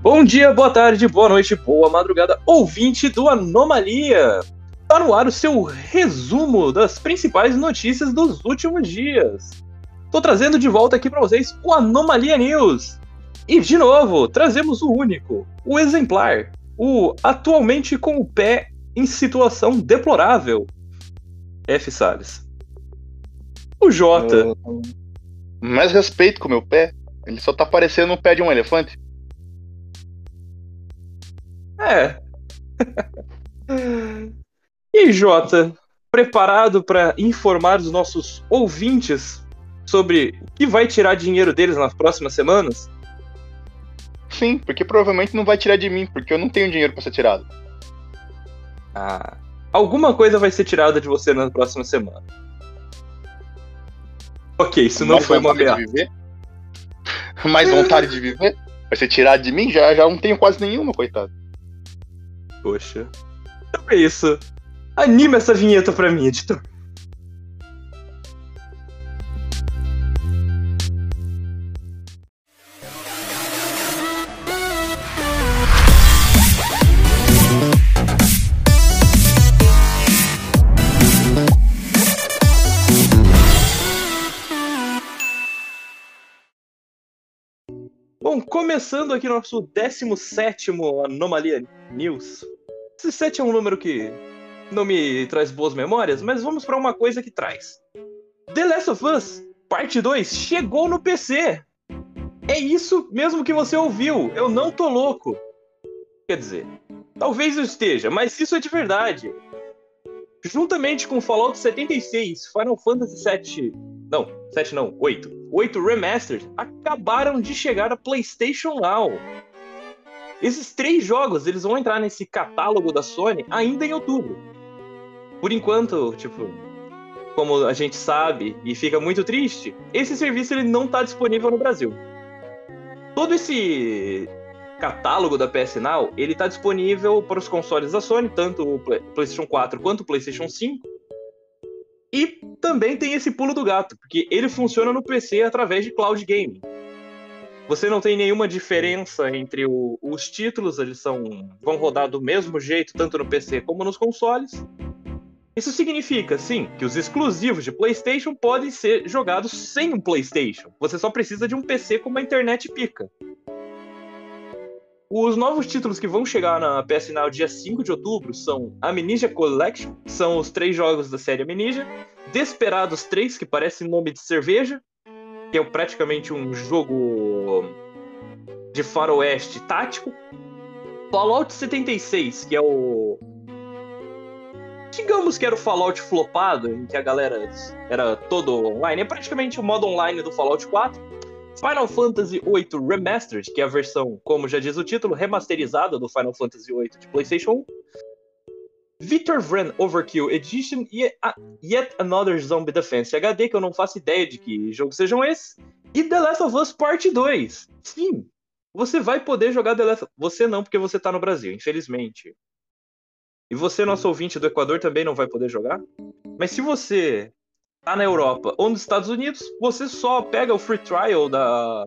Bom dia, boa tarde, boa noite, boa madrugada, ouvinte do Anomalia! Tá no ar o seu resumo das principais notícias dos últimos dias. Tô trazendo de volta aqui para vocês o Anomalia News. E de novo, trazemos o único, o exemplar, o atualmente com o pé em situação deplorável. F. Salles. O J. Uh, mais respeito com o meu pé. Ele só tá parecendo o pé de um elefante. É. e Jota, preparado para informar os nossos ouvintes sobre o que vai tirar dinheiro deles nas próximas semanas? Sim, porque provavelmente não vai tirar de mim, porque eu não tenho dinheiro para ser tirado. Ah, alguma coisa vai ser tirada de você na próxima semana. Ok, isso não foi uma ameaça. Mais vontade de viver? Vai ser tirado de mim? Já, já não tenho quase nenhuma, coitado. Poxa. Então é isso. Anima essa vinheta pra mim, editor. Bom, começando aqui nosso 17 Anomalia News. Esse 7 é um número que não me traz boas memórias, mas vamos para uma coisa que traz. The Last of Us, parte 2, chegou no PC. É isso mesmo que você ouviu, eu não tô louco. Quer dizer, talvez eu esteja, mas isso é de verdade. Juntamente com Fallout 76, Final Fantasy 7 não, 7 não, 8. 8 Remastered acabaram de chegar a PlayStation Now. Esses três jogos, eles vão entrar nesse catálogo da Sony ainda em outubro. Por enquanto, tipo, como a gente sabe e fica muito triste, esse serviço ele não está disponível no Brasil. Todo esse catálogo da PS Now, ele está disponível para os consoles da Sony, tanto o PlayStation 4 quanto o PlayStation 5 e também tem esse pulo do gato, porque ele funciona no PC através de cloud gaming. Você não tem nenhuma diferença entre o, os títulos, eles são vão rodar do mesmo jeito tanto no PC como nos consoles. Isso significa, sim, que os exclusivos de PlayStation podem ser jogados sem um PlayStation. Você só precisa de um PC com uma internet pica. Os novos títulos que vão chegar na PS Now dia 5 de outubro são Amnesia Collection, que são os três jogos da série Amnesia, Desperados 3, que parece nome de cerveja, que é praticamente um jogo de faroeste tático, Fallout 76, que é o digamos que era o Fallout flopado, em que a galera era todo online, é praticamente o modo online do Fallout 4. Final Fantasy VIII Remastered, que é a versão, como já diz o título, remasterizada do Final Fantasy VIII de PlayStation 1. Victor Vran Overkill Edition e Yet Another Zombie Defense HD, que eu não faço ideia de que jogos sejam esses. E The Last of Us Part 2. Sim, você vai poder jogar The Last of Us. Você não, porque você tá no Brasil, infelizmente. E você, nosso ouvinte do Equador, também não vai poder jogar. Mas se você tá na Europa ou nos Estados Unidos, você só pega o free trial da,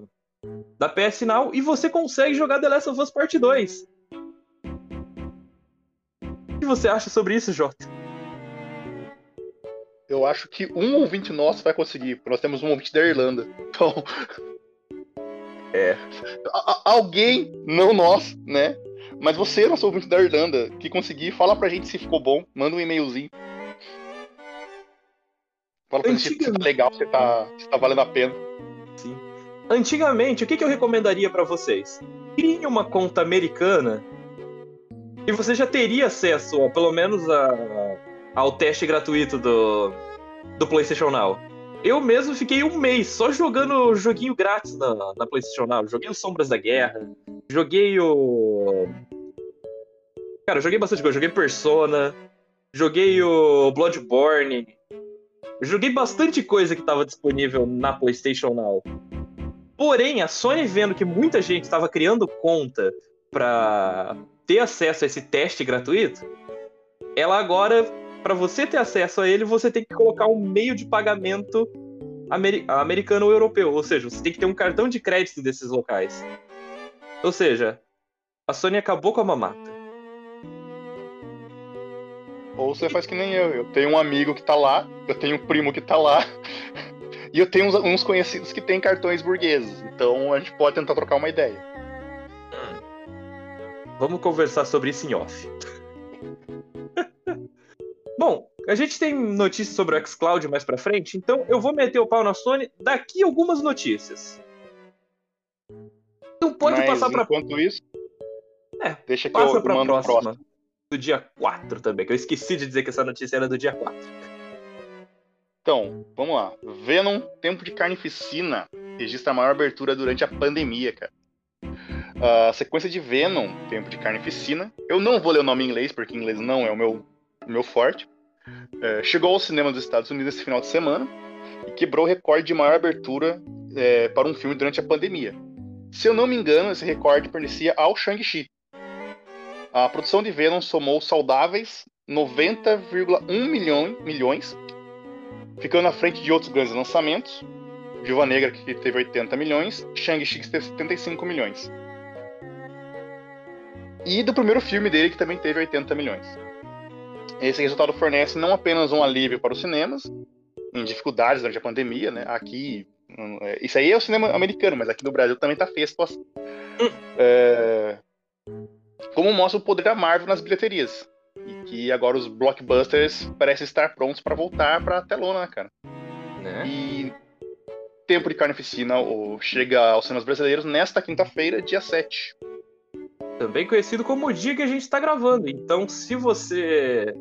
da PS Now e você consegue jogar The Last of Us Part 2. O que você acha sobre isso, Jota? Eu acho que um ouvinte nosso vai conseguir, porque nós temos um ouvinte da Irlanda. Então. É. alguém, não nós, né? Mas você, nosso ouvinte da Irlanda, que conseguir, fala pra gente se ficou bom, manda um e-mailzinho. Fala pra gente se tá legal, se tá, se tá valendo a pena. Sim. Antigamente, o que, que eu recomendaria para vocês? Crie uma conta americana e você já teria acesso, ó, pelo menos, a, ao teste gratuito do, do PlayStation Now. Eu mesmo fiquei um mês só jogando joguinho grátis na, na PlayStation Now. Joguei o Sombras da Guerra, joguei o. Cara, joguei bastante coisa. Joguei Persona, joguei o Bloodborne, joguei bastante coisa que estava disponível na PlayStation Now. Porém, a Sony vendo que muita gente estava criando conta para ter acesso a esse teste gratuito, ela agora, para você ter acesso a ele, você tem que colocar um meio de pagamento amer americano ou europeu, ou seja, você tem que ter um cartão de crédito desses locais. Ou seja, a Sony acabou com a mamata. Ou você faz que nem eu. Eu tenho um amigo que tá lá, eu tenho um primo que tá lá, e eu tenho uns, uns conhecidos que têm cartões burgueses. Então a gente pode tentar trocar uma ideia. Vamos conversar sobre isso em off. Bom, a gente tem notícias sobre o xCloud mais pra frente, então eu vou meter o pau na Sony daqui algumas notícias. Então pode Mas, passar pra. Enquanto isso, É, deixa que Passa eu pra mando próxima. Do dia 4 também, que eu esqueci de dizer que essa notícia era do dia 4. Então, vamos lá. Venom, Tempo de Carnificina, registra a maior abertura durante a pandemia, cara. A sequência de Venom, Tempo de Carnificina, eu não vou ler o nome em inglês, porque inglês não é o meu, meu forte. É, chegou ao cinema dos Estados Unidos esse final de semana e quebrou o recorde de maior abertura é, para um filme durante a pandemia. Se eu não me engano, esse recorde pertencia ao Shang-Chi. A produção de Venom somou saudáveis 90,1 milhões, milhões ficando à frente de outros grandes lançamentos. Viúva Negra, que teve 80 milhões, Shang-Chi, que teve 75 milhões. E do primeiro filme dele, que também teve 80 milhões. Esse resultado fornece não apenas um alívio para os cinemas, em dificuldades durante a pandemia, né? Aqui, hum, é, isso aí é o cinema americano, mas aqui no Brasil também tá feia a situação. É, como mostra o poder da Marvel nas bilheterias. E que agora os blockbusters parecem estar prontos para voltar para a telona, né, cara? Né? E Tempo de Carnificina chega aos cinemas brasileiros nesta quinta-feira, dia 7. Também conhecido como o dia que a gente está gravando. Então, se você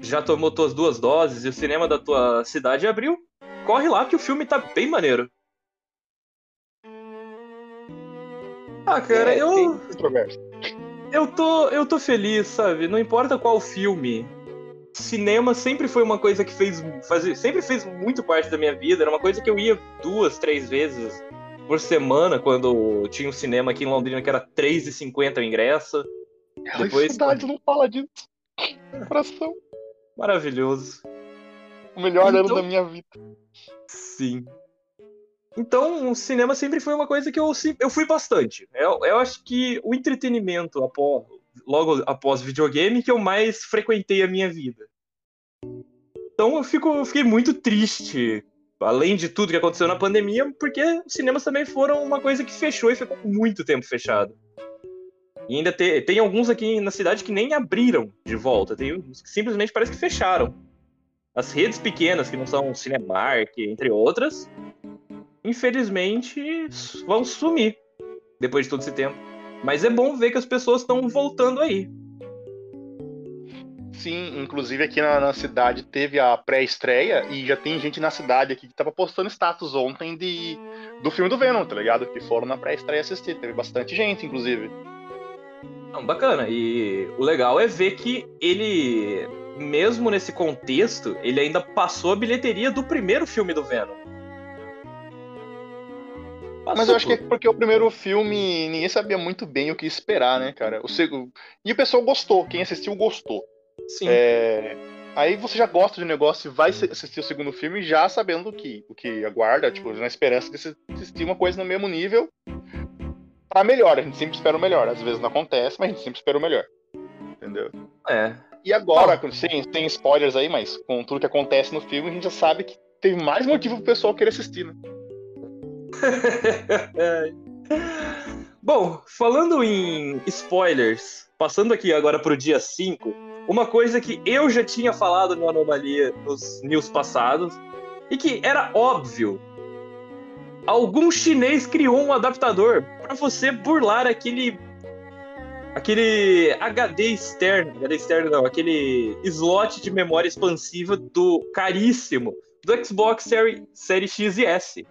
já tomou suas duas doses e o cinema da tua cidade abriu, corre lá que o filme tá bem maneiro. Ah, cara, É, eu, eu, tô, eu tô feliz, sabe? Não importa qual filme. Cinema sempre foi uma coisa que fez, faz- sempre fez muito parte da minha vida. Era uma coisa que eu ia duas, três vezes por semana quando tinha um cinema aqui em Londrina que era R$3,50 o ingresso. Ai, Depois- saudade, não fala disso. Coração. Maravilhoso. O melhor ano Então- da minha vida. Sim. Então, o cinema sempre foi uma coisa que eu, eu fui bastante. Eu, eu acho que o entretenimento após, logo após videogame que eu mais frequentei a minha vida. Então eu, fico, eu fiquei muito triste, além de tudo que aconteceu na pandemia, porque os cinemas também foram uma coisa que fechou e ficou muito tempo fechado. E ainda te- tem alguns aqui na cidade que nem abriram de volta, tem uns que simplesmente parece que fecharam. As redes pequenas, que não são Cinemark, entre outras, infelizmente vão sumir depois de todo esse tempo. Mas é bom ver que as pessoas estão voltando aí. Sim, inclusive aqui na, na cidade teve a pré-estreia e já tem gente na cidade aqui que tava postando status ontem de, do filme do Venom, tá ligado? Que foram na pré-estreia assistir. Teve bastante gente, inclusive. Não, bacana. E o legal é ver que ele, mesmo nesse contexto, ele ainda passou a bilheteria do primeiro filme do Venom. Mas Passou, eu acho que é porque o primeiro filme ninguém sabia muito bem o que esperar, né, cara? O segundo... E o pessoal gostou, quem assistiu gostou. Sim. É, Aí você já gosta de um negócio e vai assistir o segundo filme já sabendo o que, o que aguarda, tipo, na esperança de assistir uma coisa no mesmo nível. Pra melhor, a gente sempre espera o melhor. Às vezes não acontece, mas a gente sempre espera o melhor. Entendeu? É. E agora, sem, sem spoilers aí, mas com tudo que acontece no filme, a gente já sabe que teve mais motivo pro pessoal querer assistir, né? Bom, falando em spoilers, passando aqui agora pro dia 5, uma coisa que eu já tinha falado no Anomalia nos news passados e que era óbvio. Algum chinês criou um adaptador para você burlar aquele aquele HD externo, HD externo não, aquele slot de memória expansiva do caríssimo do Xbox Series, Series X e S.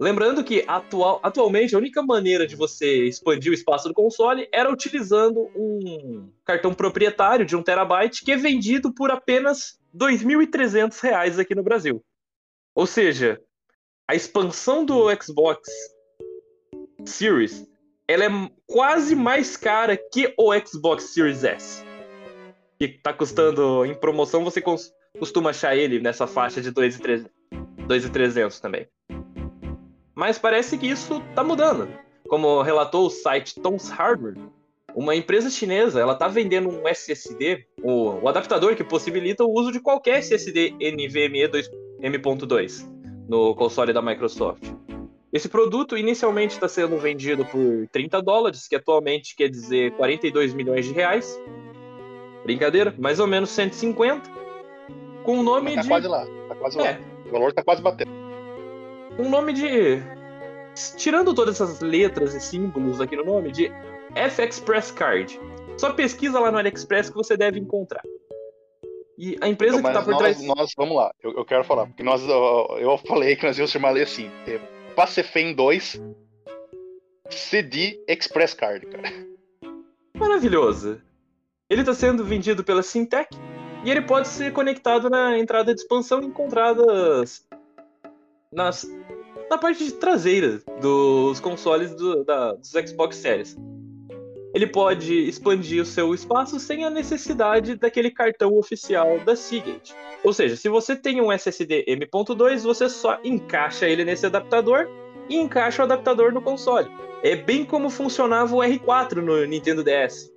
Lembrando que atual, atualmente a única maneira de você expandir o espaço do console era utilizando um cartão proprietário de 1 terabyte que é vendido por apenas 2.300 reais aqui no Brasil. Ou seja, a expansão do Xbox Series ela é quase mais cara que o Xbox Series S. Que tá custando em promoção, você costuma achar ele nessa faixa de 2.300 2.300 também. Mas parece que isso tá mudando. como relatou o site Tom's Hardware, uma empresa chinesa, ela está vendendo um SSD, o, o, adaptador que possibilita o uso de qualquer SSD NVMe 2, no console da Microsoft. Esse produto inicialmente está sendo vendido por 30 dólares, que atualmente quer dizer 42 milhões de reais. Brincadeira, mais ou menos 150. Com o nome tá de. Tá quase lá, tá quase é. lá. O valor tá quase batendo. Um nome de. Tirando todas essas letras e símbolos aqui no nome, de F-Express Card. Só pesquisa lá no AliExpress que você deve encontrar. E a empresa então, que está por nós, trás. Nós, vamos lá, eu, eu, quero falar, porque nós, eu, eu falei que nós íamos chamar ele assim: é Pacefem 2 CD Express Card, cara. Maravilhoso. Ele está sendo vendido pela Syntec e ele pode ser conectado na entrada de expansão encontradas nas, na parte traseira dos consoles do, da, dos Xbox Series ele pode expandir o seu espaço sem a necessidade daquele cartão oficial da Seagate. Ou seja, se você tem um SSD M.2, você só encaixa ele nesse adaptador e encaixa o adaptador no console. É bem como funcionava o R4 no Nintendo DS.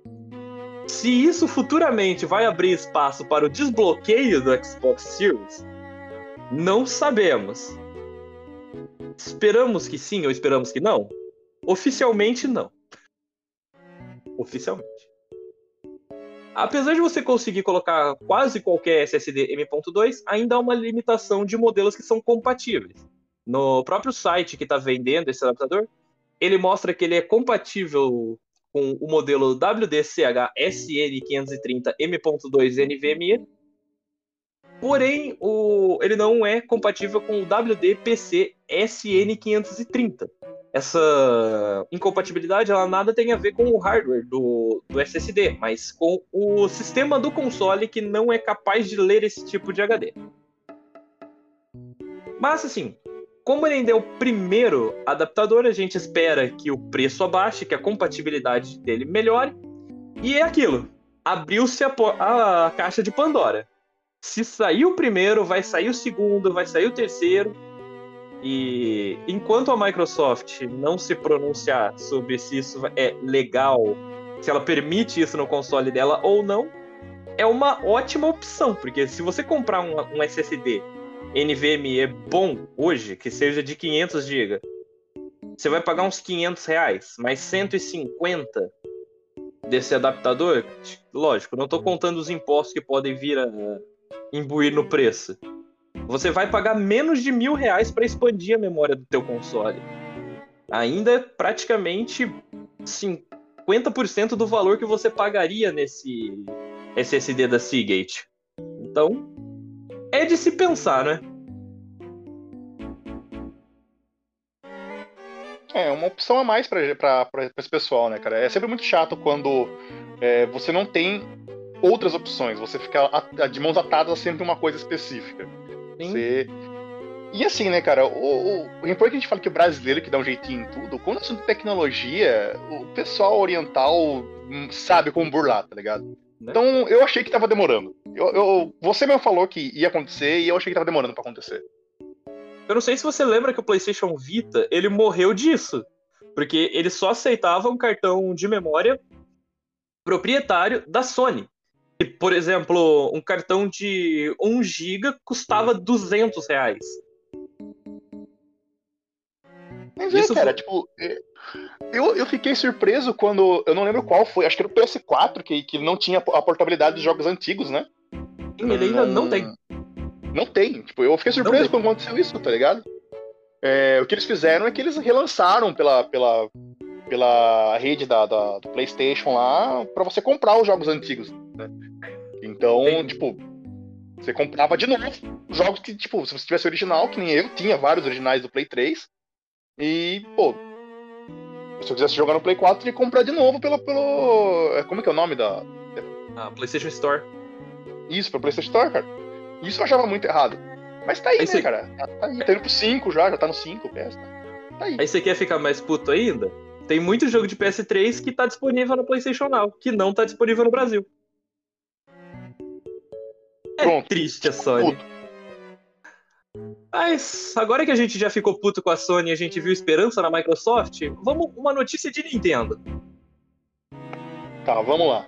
Se isso futuramente vai abrir espaço para o desbloqueio do Xbox Series, não sabemos. Esperamos que sim ou esperamos que não? Oficialmente não oficialmente. Apesar de você conseguir colocar quase qualquer SSD M.2, ainda há uma limitação de modelos que são compatíveis. No próprio site que está vendendo esse adaptador, ele mostra que ele é compatível com o modelo WDCH SN530 M.2 NVMe, porém o, ele não é compatível com o WDPC SN530, essa incompatibilidade ela nada tem a ver com o hardware do, do SSD, mas com o sistema do console que não é capaz de ler esse tipo de HD. Mas assim, como ele ainda é o primeiro adaptador, a gente espera que o preço abaixe, que a compatibilidade dele melhore. E é aquilo. Abriu-se a, a caixa de Pandora. Se sair o primeiro, vai sair o segundo, vai sair o terceiro e enquanto a Microsoft não se pronunciar sobre se isso é legal, se ela permite isso no console dela ou não, é uma ótima opção, porque se você comprar um, um SSD NVMe bom hoje, que seja de 500 GB, você vai pagar uns 500 reais, mais 150 desse adaptador. Lógico, não estou contando os impostos que podem vir a imbuir no preço. Você vai pagar menos de mil reais para expandir a memória do teu console. Ainda é praticamente 50% do valor que você pagaria nesse SSD da Seagate. Então, é de se pensar, né? É, uma opção a mais para esse pessoal, né, cara? É sempre muito chato quando é, você não tem outras opções, você fica de mãos atadas a sempre uma coisa específica. Você... E assim, né, cara, o, o, o importante que a gente fala que o brasileiro que dá um jeitinho em tudo, quando é assunto tecnologia, o pessoal oriental sabe como burlar, tá ligado? Né? Então eu achei que tava demorando. Eu, eu, você mesmo falou que ia acontecer e eu achei que tava demorando para acontecer. Eu não sei se você lembra que o PlayStation Vita ele morreu disso, porque ele só aceitava um cartão de memória proprietário da Sony por exemplo, um cartão de 1 GB custava 200 reais. Mas é, Isso cara, foi... tipo, é, eu, eu fiquei surpreso quando, eu não lembro qual foi, acho que era o PS4, que, que não tinha a portabilidade dos jogos antigos, né? Sim, ele ainda não, não tem. Não tem, tipo, eu fiquei surpreso quando aconteceu isso, tá ligado? É, o que eles fizeram é que eles relançaram pela, pela, pela rede da, da do PlayStation lá para você comprar os jogos antigos. Né? Então, Sim. tipo, você comprava de novo jogos que, tipo, se você tivesse original, que nem eu, tinha vários originais do Play 3. E, pô, se eu quisesse jogar no Play 4, tinha que comprar de novo pelo. pelo é, como é que é o nome da. Ah, PlayStation Store. Isso, pra PlayStation Store, cara. Isso eu achava muito errado. Mas tá aí, aí né, você... cara? Tá, tá aí, tá indo pro 5 já, já tá no 5 PS. Tá aí. Aí você quer ficar mais puto ainda? Tem muito jogo de PS3 que tá disponível no PlayStation Now, que não tá disponível no Brasil. É Pronto. triste a Sony. Puto. Mas agora que a gente já ficou puto com a Sony e a gente viu esperança na Microsoft, vamos uma notícia de Nintendo. Tá, vamos lá.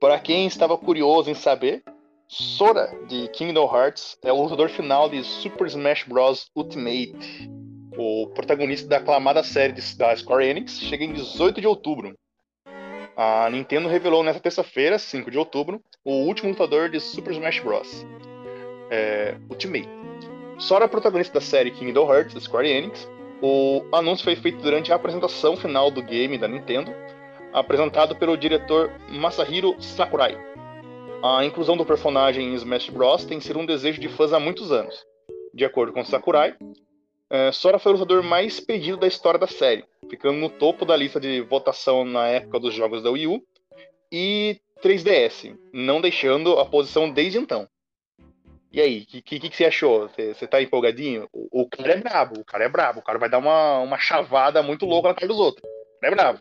Para quem estava curioso em saber, Sora de Kingdom Hearts é o lutador final de Super Smash Bros. Ultimate. O protagonista da aclamada série da Square Enix chega em 18 de outubro. A Nintendo revelou nesta terça-feira, 5 de outubro, o último lutador de Super Smash Bros. É, Ultimate. Sora protagonista da série Kingdom Hearts da Square Enix. O anúncio foi feito durante a apresentação final do game da Nintendo, apresentado pelo diretor Masahiro Sakurai. A inclusão do personagem em Smash Bros. tem sido um desejo de fãs há muitos anos. De acordo com Sakurai, é, Sora foi o lutador mais pedido da história da série, ficando no topo da lista de votação na época dos jogos da Wii U e 3DS, não deixando a posição desde então. E aí, o que, que, que, você achou? Você tá empolgadinho? O, o, cara é brabo, o cara é brabo, o cara vai dar uma, uma chavada muito louca na cara dos outros. é brabo.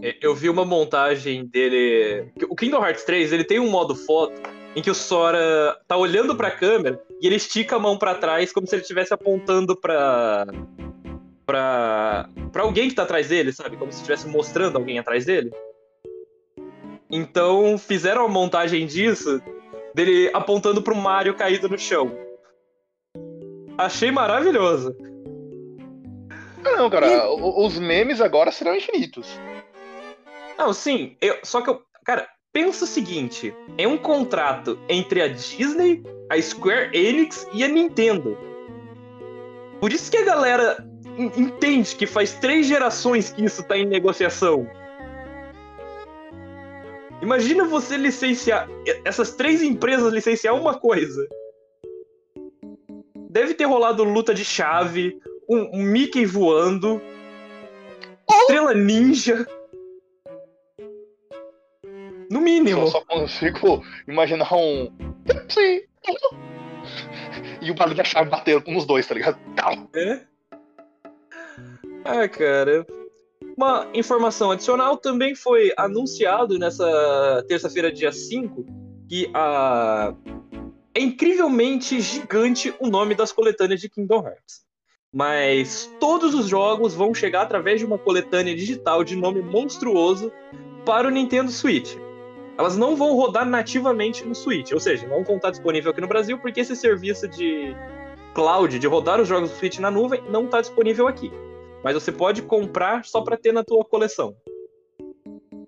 É, eu vi uma montagem dele. O Kingdom Hearts 3 ele tem um modo foto em que o Sora tá olhando pra câmera e ele estica a mão para trás como se ele estivesse apontando pra. pra. pra alguém que tá atrás dele, sabe? Como se estivesse mostrando alguém atrás dele. Então fizeram a montagem disso, dele apontando pro Mario caído no chão. Achei maravilhoso. Não, cara, e... os memes agora serão infinitos. Não, sim, eu, só que eu. Cara, pensa o seguinte: é um contrato entre a Disney, a Square Enix e a Nintendo. Por isso que a galera entende que faz três gerações que isso tá em negociação. Imagina você licenciar. Essas três empresas licenciar uma coisa. Deve ter rolado luta de chave, um, um Mickey voando, Estrela Ninja. No mínimo. Eu só consigo imaginar um. Sim. E o barulho da chave batendo nos dois, tá ligado? É? Ah, cara. Uma informação adicional também foi anunciado nessa terça-feira, dia 5, que a... é incrivelmente gigante o nome das coletâneas de Kingdom Hearts. Mas todos os jogos vão chegar através de uma coletânea digital de nome monstruoso para o Nintendo Switch elas não vão rodar nativamente no Switch, ou seja, não vão estar disponível aqui no Brasil porque esse serviço de cloud, de rodar os jogos do Switch na nuvem, não está disponível aqui. Mas você pode comprar só para ter na tua coleção.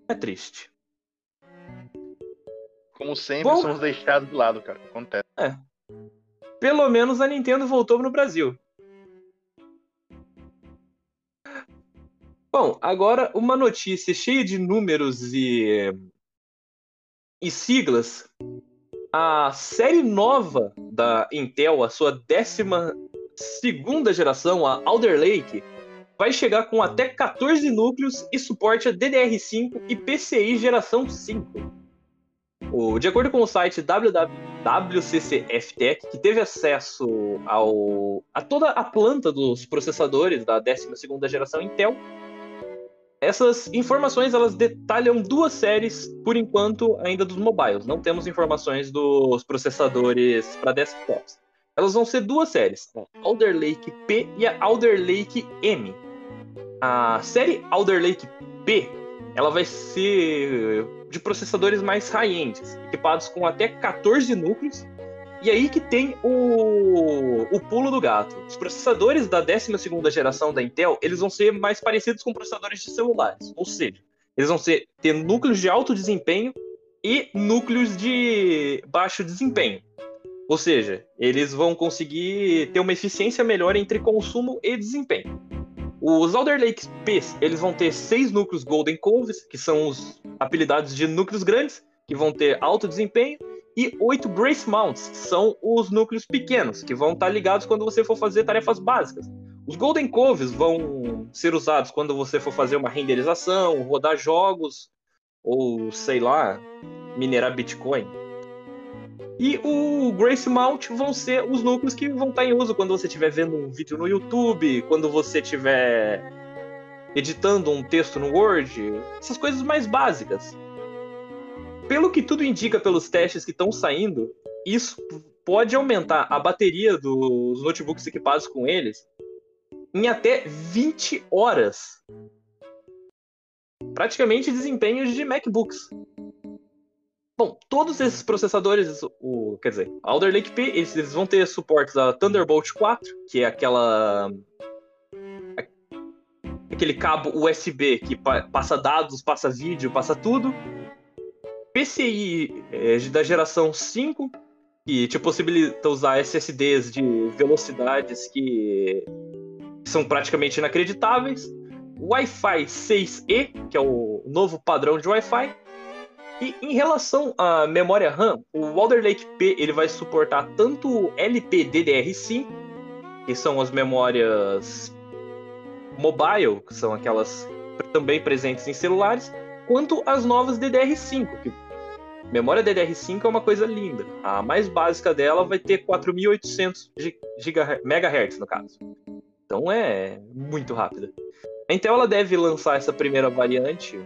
É triste. Como sempre, Bom, somos deixados de lado, cara. Acontece. É. Pelo menos a Nintendo voltou no Brasil. Bom, agora uma notícia cheia de números e e siglas, a série nova da Intel, a sua décima segunda geração, a Alder Lake, vai chegar com até 14 núcleos e suporte a DDR5 e PCI geração 5. O, de acordo com o site WWCCFTech, que teve acesso ao, a toda a planta dos processadores da 12 geração Intel, essas informações elas detalham duas séries, por enquanto, ainda dos mobiles. Não temos informações dos processadores para desktops. Elas vão ser duas séries, a Alder Lake P e a Alder Lake M. A série Alder Lake P ela vai ser de processadores mais high-end, equipados com até 14 núcleos e aí que tem o, o pulo do gato. Os processadores da 12 geração da Intel, eles vão ser mais parecidos com processadores de celulares. Ou seja, eles vão ser, ter núcleos de alto desempenho e núcleos de baixo desempenho. Ou seja, eles vão conseguir ter uma eficiência melhor entre consumo e desempenho. Os Alder Lake P, eles vão ter seis núcleos Golden Coves, que são os apelidados de núcleos grandes, que vão ter alto desempenho, e oito Brace Mounts, que são os núcleos pequenos, que vão estar ligados quando você for fazer tarefas básicas. Os Golden Coves vão ser usados quando você for fazer uma renderização, rodar jogos, ou sei lá, minerar Bitcoin. E o Grace Mount vão ser os núcleos que vão estar em uso quando você estiver vendo um vídeo no YouTube, quando você estiver editando um texto no Word, essas coisas mais básicas pelo que tudo indica pelos testes que estão saindo, isso pode aumentar a bateria dos notebooks equipados com eles em até 20 horas. Praticamente desempenhos de MacBooks. Bom, todos esses processadores, o, quer dizer, Alder Lake P, eles, eles vão ter suporte a Thunderbolt 4, que é aquela aquele cabo USB que pa passa dados, passa vídeo, passa tudo. PCI é, da geração 5, que te possibilita usar SSDs de velocidades que são praticamente inacreditáveis. Wi-Fi 6E, que é o novo padrão de Wi-Fi. E em relação à memória RAM, o Alder Lake P ele vai suportar tanto LPDDR5, que são as memórias mobile, que são aquelas também presentes em celulares, quanto as novas DDR5, que memória DDR5 é uma coisa linda. A mais básica dela vai ter 4.800 MHz no caso. Então é muito rápida. A Intel ela deve lançar essa primeira variante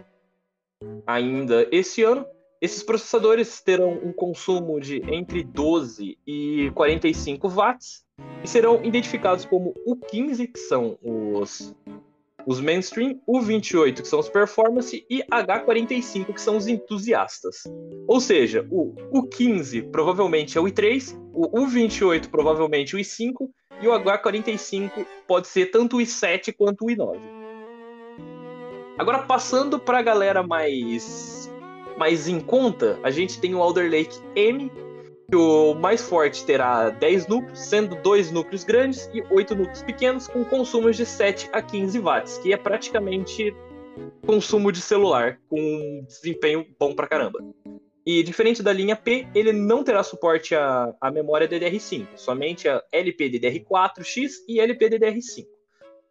ainda esse ano. Esses processadores terão um consumo de entre 12 e 45 watts e serão identificados como U15, que são os, os mainstream, U28, que são os performance, e H45, que são os entusiastas. Ou seja, o U15 provavelmente é o i3, o U28 provavelmente o i5, e o H45 pode ser tanto o i7 quanto o i9. Agora, passando para a galera mais, mais em conta, a gente tem o Alder Lake M, o mais forte terá 10 núcleos, sendo dois núcleos grandes e oito núcleos pequenos, com consumos de 7 a 15 watts, que é praticamente consumo de celular, com desempenho bom pra caramba. E diferente da linha P, ele não terá suporte à, à memória DDR5, somente a LPDDR4X e LPDDR5,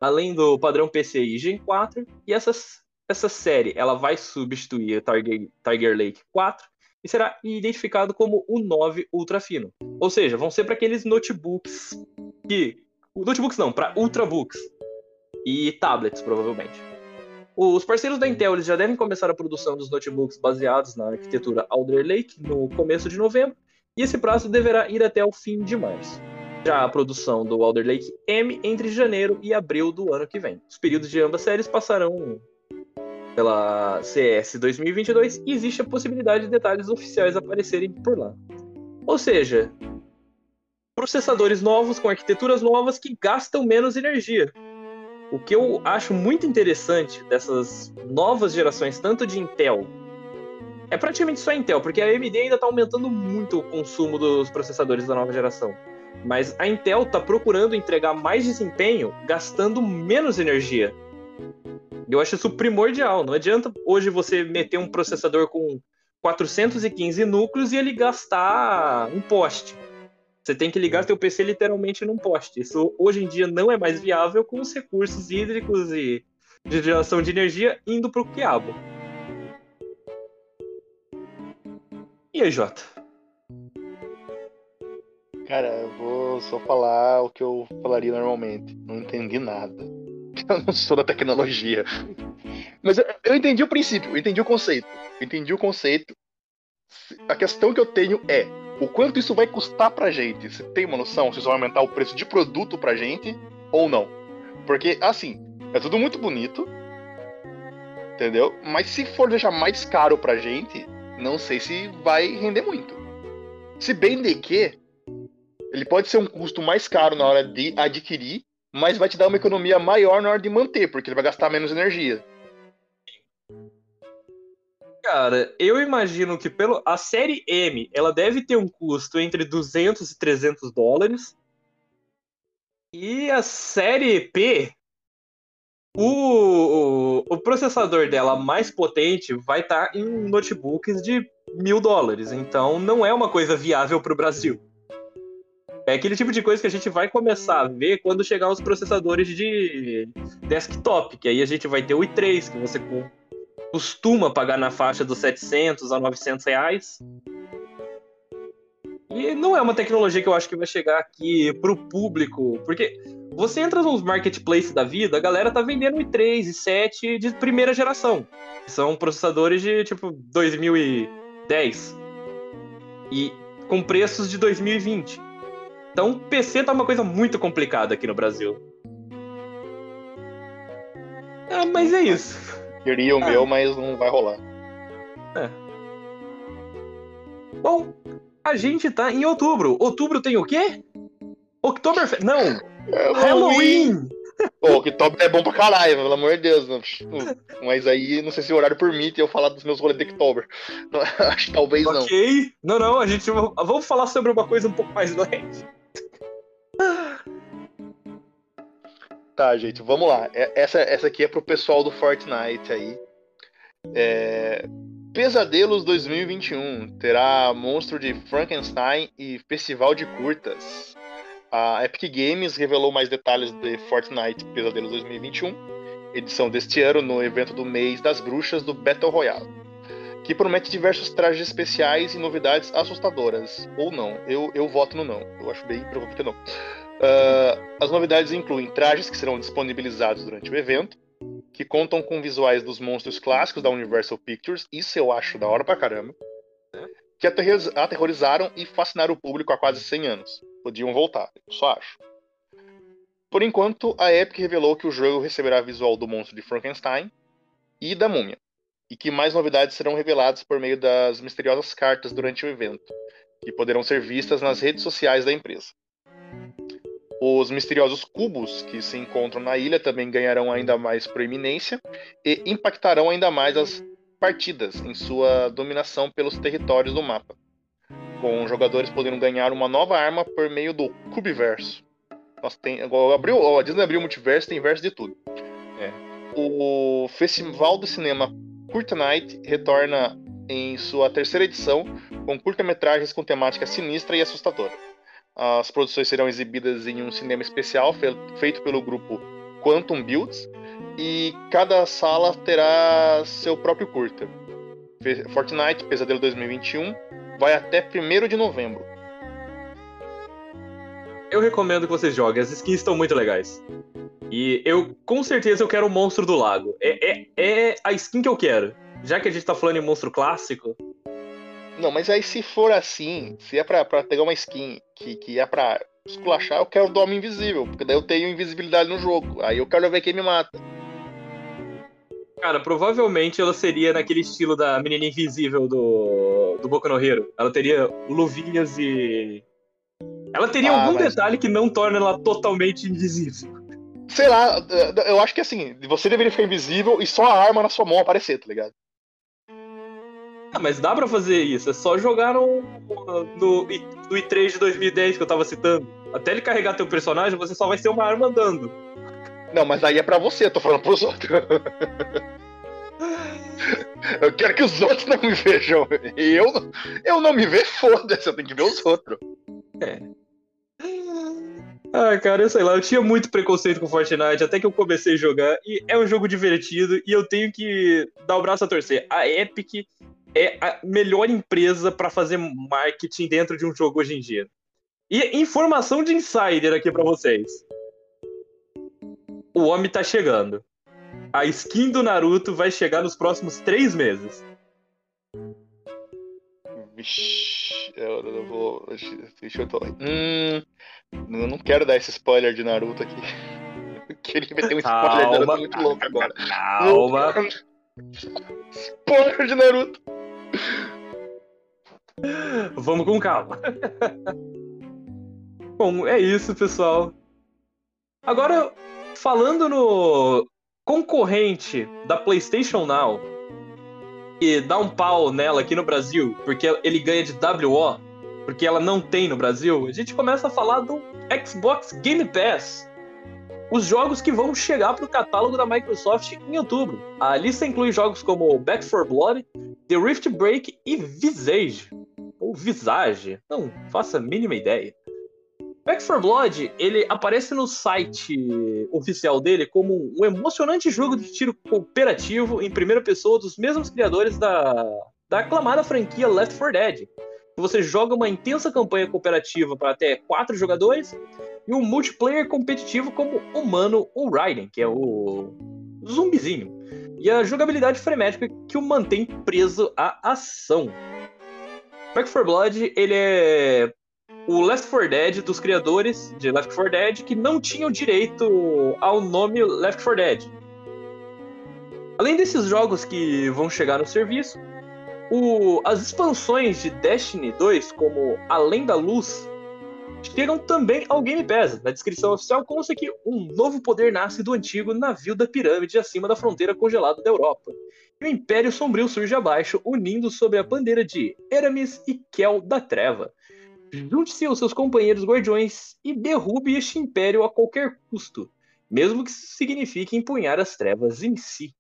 além do padrão PCI Gen 4, e essas, essa série ela vai substituir a Tiger, Tiger Lake 4 e será identificado como o 9 ultra fino. Ou seja, vão ser para aqueles notebooks que. Notebooks não, para ultrabooks e tablets, provavelmente. Os parceiros da Intel já devem começar a produção dos notebooks baseados na arquitetura Alder Lake no começo de novembro, e esse prazo deverá ir até o fim de março. Já a produção do Alder Lake M entre janeiro e abril do ano que vem. Os períodos de ambas séries passarão pela CS 2022 e existe a possibilidade de detalhes oficiais aparecerem por lá. Ou seja, processadores novos com arquiteturas novas que gastam menos energia. O que eu acho muito interessante dessas novas gerações, tanto de Intel, é praticamente só Intel, porque a AMD ainda está aumentando muito o consumo dos processadores da nova geração. Mas a Intel está procurando entregar mais desempenho gastando menos energia. Eu acho isso primordial. Não adianta hoje você meter um processador com 415 núcleos e ele gastar um poste. Você tem que ligar seu PC literalmente num poste. Isso hoje em dia não é mais viável com os recursos hídricos e de geração de energia indo pro quiabo. E aí, Jota? Cara, eu vou só falar o que eu falaria normalmente. Não entendi nada. Eu não sou da tecnologia. Mas eu, eu entendi o princípio, eu entendi o conceito. Eu entendi o conceito. A questão que eu tenho é o quanto isso vai custar pra gente. Você tem uma noção se isso vai aumentar o preço de produto pra gente ou não? Porque, assim, é tudo muito bonito, entendeu? Mas se for deixar mais caro pra gente, não sei se vai render muito. Se bem de que ele pode ser um custo mais caro na hora de adquirir mas vai te dar uma economia maior na hora de manter, porque ele vai gastar menos energia. Cara, eu imagino que pelo a série M, ela deve ter um custo entre 200 e 300 dólares. E a série P, o, o, processador dela mais potente vai estar tá em notebooks de mil dólares. Então não é uma coisa viável para o Brasil. É aquele tipo de coisa que a gente vai começar a ver quando chegar os processadores de desktop, que aí a gente vai ter o i3, que você costuma pagar na faixa dos 700 a 900 reais. E não é uma tecnologia que eu acho que vai chegar aqui pro público, porque você entra nos marketplaces da vida, a galera tá vendendo i3 e 7 de primeira geração. São processadores de tipo 2010. E com preços de 2020. Então, PC tá uma coisa muito complicada aqui no Brasil. Ah, mas é isso. Queria o Ah. meu, mas não vai rolar. Bom, a gente tá em outubro. Outubro tem o quê? Oktoberfest. Não, Halloween! Pô, que top é bom pra caralho, pelo amor de Deus. Mas aí, não sei se o horário permite eu falar dos meus rolês de Oktober. Não, Acho que talvez não. Ok. Não, não, a gente. Vamos falar sobre uma coisa um pouco mais leve. Tá, gente, vamos lá. É- Essa, essa aqui é pro pessoal do Fortnite aí. É, Pesadelos 2021 terá Monstro de Frankenstein e Festival de Curtas. A Epic Games revelou mais detalhes de Fortnite Pesadelos 2021, edição deste ano no evento do mês das bruxas do Battle Royale, que promete diversos trajes especiais e novidades assustadoras. Ou não, eu, eu voto no não. Eu acho bem provável que não. Ah, as novidades incluem trajes que serão disponibilizados durante o evento, que contam com visuais dos monstros clássicos da Universal Pictures, isso eu acho da hora pra caramba, que aterrorizaram e fascinaram o público há quase 100 anos. Podiam voltar, eu só acho. Por enquanto, a Epic revelou que o jogo receberá visual do monstro de Frankenstein e da múmia, e que mais novidades serão reveladas por meio das misteriosas cartas durante o evento, que poderão ser vistas nas redes sociais da empresa. Os misteriosos cubos que se encontram na ilha também ganharão ainda mais proeminência e impactarão ainda mais as partidas em sua dominação pelos territórios do mapa, com jogadores podendo ganhar uma nova arma por meio do Cubiverso. Nossa, tem, abriu, a Disney abriu o multiverso, tem verso de tudo. É. O Festival do Cinema Curta Night retorna em sua terceira edição com curta-metragens com temática sinistra e assustadora. As produções serão exibidas em um cinema especial fe- feito pelo grupo Quantum Builds e cada sala terá seu próprio curta. Fortnite Pesadelo 2021 vai até 1 de novembro. Eu recomendo que vocês joguem, as skins estão muito legais. E eu, com certeza, eu quero o monstro do lago. É, é, é a skin que eu quero. Já que a gente tá falando em monstro clássico, Não, mas aí se for assim, se é pra, pra pegar uma skin que, que é pra esculachar, eu quero do Homem Invisível, porque daí eu tenho invisibilidade no jogo. Aí eu quero ver quem me mata. cara, provavelmente ela seria naquele estilo da menina invisível do, do Boku no Hero. Ela teria luvinhas e. Ela teria Ah, algum mas- detalhe que não torna ela totalmente invisível. Sei lá, eu acho que assim, você deveria ficar invisível e só a arma na sua mão aparecer, tá ligado? Ah, mas dá pra fazer isso, é só jogar no, no, no i3 de 2010 que eu tava citando. Até ele carregar teu personagem, você só vai ser uma arma andando. Não, mas aí é pra você, eu tô falando pros outros. Eu quero que os outros não me vejam. E eu, eu não me ver, foda-se, eu tenho que ver os outros. Ah, cara, eu sei lá, eu tinha muito preconceito com Fortnite até que eu comecei a jogar. E é um jogo divertido e eu tenho que dar o braço a torcer. A Epic é a melhor empresa pra fazer marketing dentro de um jogo hoje em dia. E informação de insider aqui pra vocês. O homem tá chegando. A skin do Naruto vai chegar nos próximos três meses. Vixe, eu não vou. Deixa eu tô. Hum. Eu não quero dar esse spoiler de Naruto aqui. Que ele vai ter um spoiler de Naruto Calma, muito louco agora. Calma. Spoiler de Naruto. Vamos com calma. Bom, é isso, pessoal. Agora, falando no concorrente da PlayStation Now, dá um pau nela aqui no Brasil, porque ele ganha de WO, porque ela não tem no Brasil, a gente começa a falar do Xbox Game Pass. Os jogos que vão chegar para o catálogo da Microsoft em outubro. A lista inclui jogos como Back 4 Blood, The Rift Break e Visage. Ou Visage, não faço a mínima ideia. Back 4 Blood, ele aparece no site oficial dele como um emocionante jogo de tiro cooperativo em primeira pessoa dos mesmos criadores da, da aclamada franquia Left 4 Dead. Você joga uma intensa campanha cooperativa para até quatro jogadores e um multiplayer competitivo como humano ou Raiden, que é o zumbizinho. E a jogabilidade frenética que o mantém preso à ação. Back 4 Blood, ele é o Left 4 Dead dos criadores de Left 4 Dead que não tinham direito ao nome Left 4 Dead. Além desses jogos que vão chegar no serviço, o, as expansões de Destiny 2, como Além da Luz, chegam também ao Game Pass. Na descrição oficial consta que um novo poder nasce do antigo navio da pirâmide acima da fronteira congelada da Europa. E o Império Sombrio surge abaixo, unindo sob a bandeira de Eramis e Kel da Treva. Junte-se aos seus companheiros guardiões e derrube este império a qualquer custo, mesmo que isso signifique empunhar as trevas em si.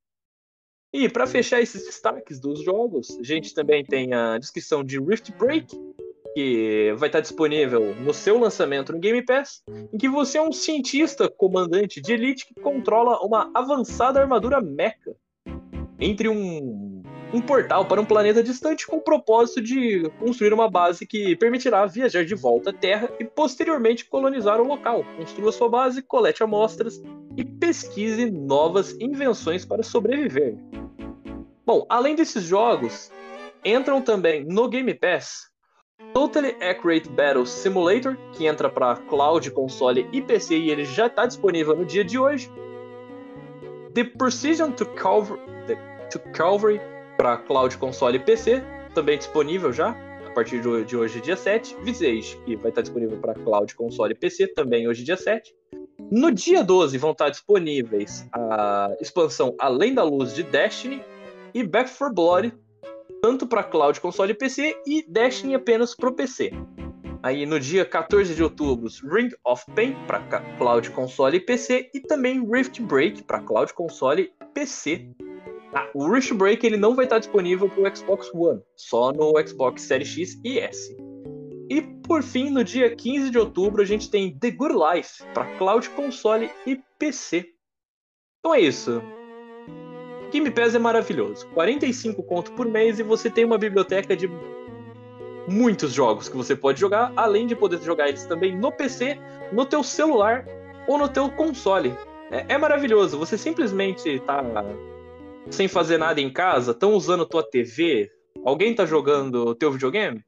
E para fechar esses destaques dos jogos, a gente também tem a descrição de Rift Break, que vai estar disponível no seu lançamento no Game Pass, em que você é um cientista comandante de elite que controla uma avançada armadura mecha entre um, um portal para um planeta distante com o propósito de construir uma base que permitirá viajar de volta à Terra e posteriormente colonizar o local. Construa sua base, colete amostras e pesquise novas invenções para sobreviver. Bom, além desses jogos, entram também no Game Pass Totally Accurate Battle Simulator, que entra para cloud, console e PC e ele já está disponível no dia de hoje. The Precision to Calvary, to Calvary para cloud, console e PC, também disponível já, a partir de hoje, dia 7. Visage, que vai estar disponível para cloud, console e PC, também hoje, dia 7. No dia 12 vão estar disponíveis a expansão Além da Luz de Destiny e Back 4 Blood, tanto para cloud, console e PC, e Destiny apenas para o PC. Aí no dia 14 de outubro, Ring of Pain para cloud, console e PC, e também Rift Break para cloud, console e PC. Ah, o Rift Break ele não vai estar disponível para o Xbox One, só no Xbox Series X e S. E por fim, no dia 15 de outubro, a gente tem The Good Life para cloud, console e PC. Então é isso. Game Pass é maravilhoso. 45 conto por mês e você tem uma biblioteca de muitos jogos que você pode jogar, além de poder jogar eles também no PC, no teu celular ou no teu console. É, é maravilhoso. Você simplesmente tá sem fazer nada em casa, estão usando tua TV, alguém tá jogando teu videogame?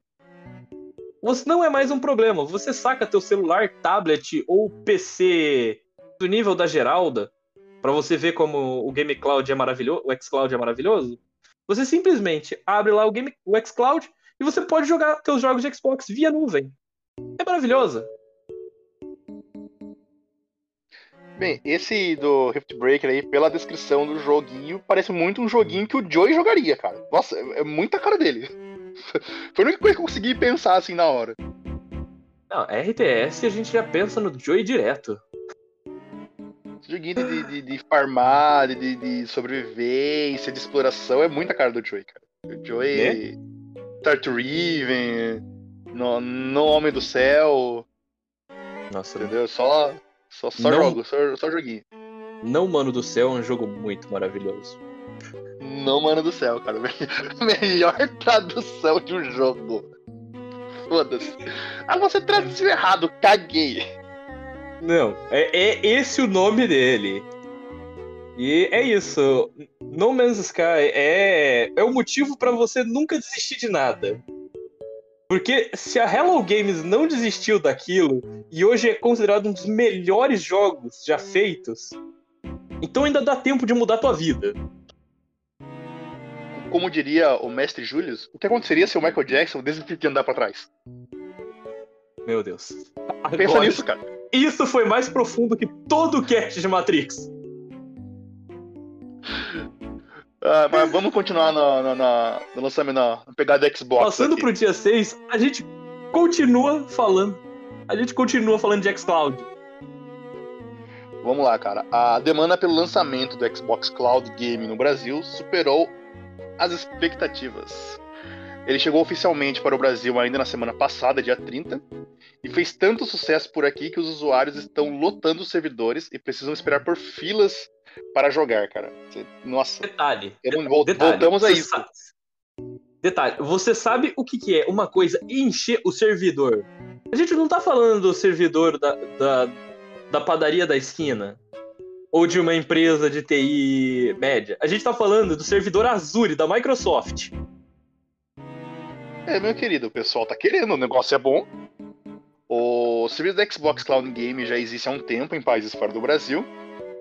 Você não é mais um problema. Você saca teu celular, tablet ou PC do nível da Geralda para você ver como o Game Cloud é maravilhoso, o xCloud é maravilhoso, você simplesmente abre lá o Game, o xCloud e você pode jogar seus jogos de Xbox via nuvem. É maravilhoso. Bem, esse do Rift Breaker aí, pela descrição do joguinho, parece muito um joguinho que o Joey jogaria, cara. Nossa, é muita cara dele. Foi a única coisa que eu consegui pensar assim na hora. Não, RTS a gente já pensa no Joey direto. Joguinho de, de, de farmar, de, de sobrevivência, de exploração, é muita cara do Joey, cara. O Joey. Né? Start Riven, no, no Homem do Céu. Nossa, entendeu? Só, só, só não, jogo, só, só joguinho. Não Mano do Céu é um jogo muito maravilhoso. Não Mano do Céu, cara. Melhor tradução de um jogo. Foda-se. Ah, você traduziu errado, caguei. Não, é, é esse o nome dele. E é isso. No Man's Sky é, é o motivo para você nunca desistir de nada. Porque se a Hello Games não desistiu daquilo e hoje é considerado um dos melhores jogos já feitos, então ainda dá tempo de mudar a tua vida. Como diria o mestre Julius, o que aconteceria se o Michael Jackson desistisse de andar para trás? Meu Deus. Agora... Pensa nisso, cara. Isso foi mais profundo que todo o cast de Matrix. Ah, mas vamos continuar no, lançamento, na pegada Xbox. Passando aqui. pro dia 6, a gente continua falando. A gente continua falando de xCloud. Vamos lá, cara. A demanda pelo lançamento do Xbox Cloud Game no Brasil superou as expectativas. Ele chegou oficialmente para o Brasil ainda na semana passada, dia 30, e fez tanto sucesso por aqui que os usuários estão lotando os servidores e precisam esperar por filas para jogar, cara. Nossa. Detalhe. Não... Detalhe voltamos a isso. Sabe... Detalhe, você sabe o que, que, é uma coisa encher o servidor? A gente não tá falando do servidor da, da, da padaria da esquina ou de uma empresa de TI média. A gente tá falando do servidor Azure da Microsoft. É, meu querido, o pessoal tá querendo, o negócio é bom. O serviço da Xbox Cloud Game já existe há um tempo em países fora do Brasil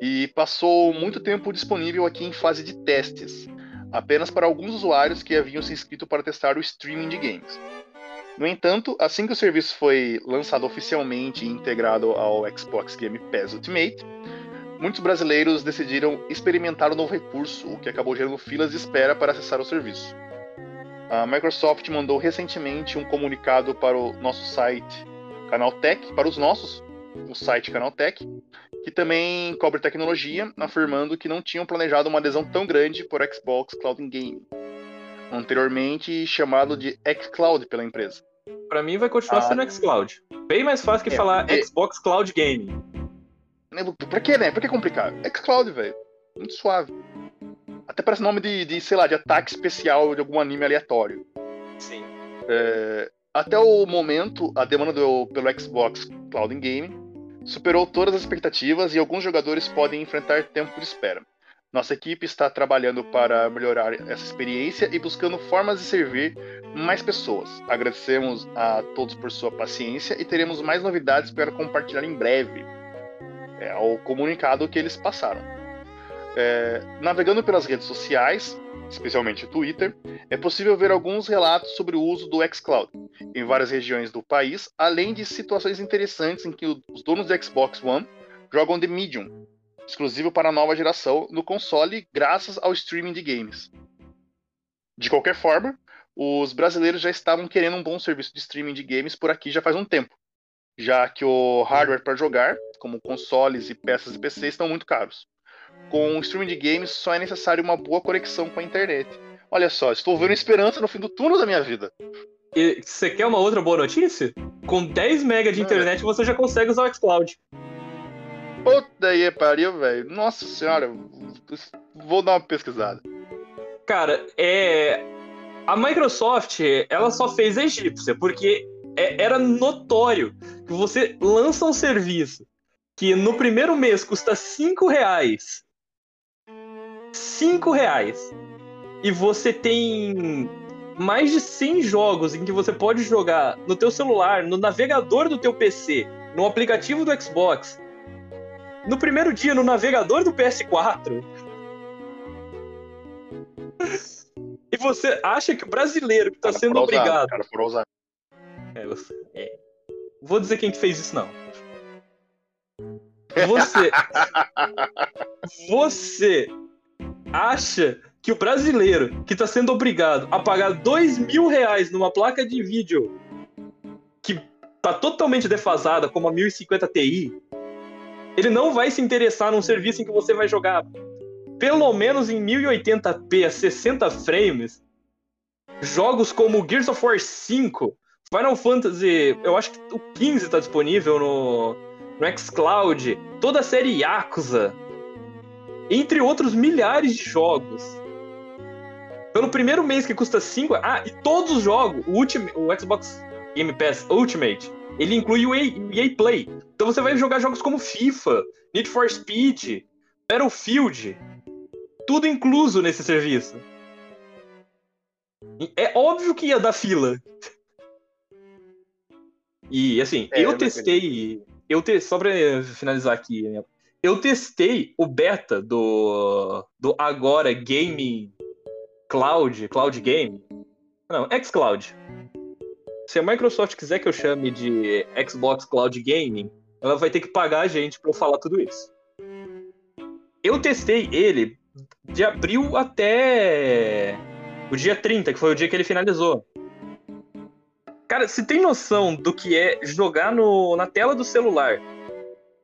e passou muito tempo disponível aqui em fase de testes, apenas para alguns usuários que haviam se inscrito para testar o streaming de games. No entanto, assim que o serviço foi lançado oficialmente e integrado ao Xbox Game Pass Ultimate, muitos brasileiros decidiram experimentar o novo recurso, o que acabou gerando filas de espera para acessar o serviço. A Microsoft mandou recentemente um comunicado para o nosso site Canaltech, para os nossos, o site Canaltech, que também cobre tecnologia, afirmando que não tinham planejado uma adesão tão grande por Xbox Cloud Game, anteriormente chamado de xCloud pela empresa. Para mim vai continuar ah. sendo xCloud. Bem mais fácil que é, falar é... Xbox Cloud Game. Pra que, né? Pra que complicar? xCloud, velho. Muito suave. Até parece nome de, de, sei lá, de ataque especial de algum anime aleatório. Sim. É, até o momento, a demanda do, pelo Xbox Cloud Game superou todas as expectativas e alguns jogadores podem enfrentar tempo de espera. Nossa equipe está trabalhando para melhorar essa experiência e buscando formas de servir mais pessoas. Agradecemos a todos por sua paciência e teremos mais novidades para compartilhar em breve. É o comunicado que eles passaram. É, navegando pelas redes sociais, especialmente o Twitter, é possível ver alguns relatos sobre o uso do xCloud em várias regiões do país, além de situações interessantes em que os donos do Xbox One jogam The Medium, exclusivo para a nova geração, no console graças ao streaming de games. De qualquer forma, os brasileiros já estavam querendo um bom serviço de streaming de games por aqui já faz um tempo, já que o hardware para jogar, como consoles e peças de PC, estão muito caros com o streaming de games só é necessário uma boa conexão com a internet. Olha só, estou vendo esperança no fim do túnel da minha vida. E você quer uma outra boa notícia? Com 10 MB de internet você já consegue usar o xCloud. Puta aí, pariu, velho. Nossa senhora, vou dar uma pesquisada. Cara, é. A Microsoft, ela só fez a egípcia, porque é, era notório que você lança um serviço que no primeiro mês custa 5 reais 5 reais e você tem mais de 100 jogos em que você pode jogar no teu celular, no navegador do teu PC, no aplicativo do Xbox, no primeiro dia no navegador do PS4. e você acha que o brasileiro que está sendo obrigado. cara, por. É, é. Vou dizer quem que fez isso não. Você. você acha que o brasileiro que está sendo obrigado a pagar dois mil reais numa placa de vídeo que tá totalmente defasada, como a 1050 Ti, ele não vai se interessar num serviço em que você vai jogar pelo menos em 1080p a 60 frames jogos como Gears of War 5, Final Fantasy, eu acho que o 15 está disponível no, no xCloud, toda a série Yakuza, entre outros milhares de jogos. Pelo primeiro mês que custa 5. Ah, e todos os jogos, o, Ultimate, o Xbox Game Pass Ultimate, ele inclui o EA, Play. Então você vai jogar jogos como FIFA, Need for Speed, Battlefield. Tudo incluso nesse serviço. É óbvio que ia dar fila. E assim, é, eu testei. Eu te, só pra finalizar aqui, eu testei o beta do, do agora Game Cloud, Cloud Game. Não, xCloud. Se a Microsoft quiser que eu chame de Xbox Cloud Gaming, ela vai ter que pagar a gente para eu falar tudo isso. Eu testei ele de abril até o dia 30, que foi o dia que ele finalizou. Cara, se tem noção do que é jogar no, na tela do celular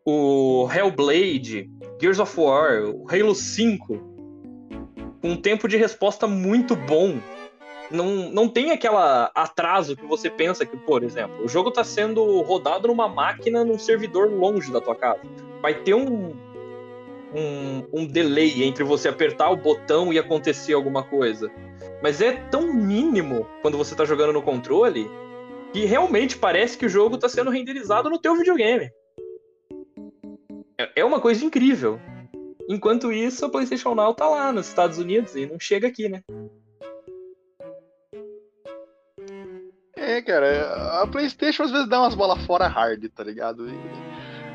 o Hellblade, Gears of War, o Halo 5, com um tempo de resposta muito bom. Não, não tem aquela atraso que você pensa que, por exemplo, o jogo está sendo rodado numa máquina num servidor longe da tua casa. Vai ter um, um, um delay entre você apertar o botão e acontecer alguma coisa. Mas é tão mínimo quando você está jogando no controle que realmente parece que o jogo está sendo renderizado no teu videogame. É, é uma coisa incrível. Enquanto isso, a PlayStation Now tá lá nos Estados Unidos e não chega aqui, né? cara? A PlayStation às vezes dá umas bolas fora hard, tá ligado? E,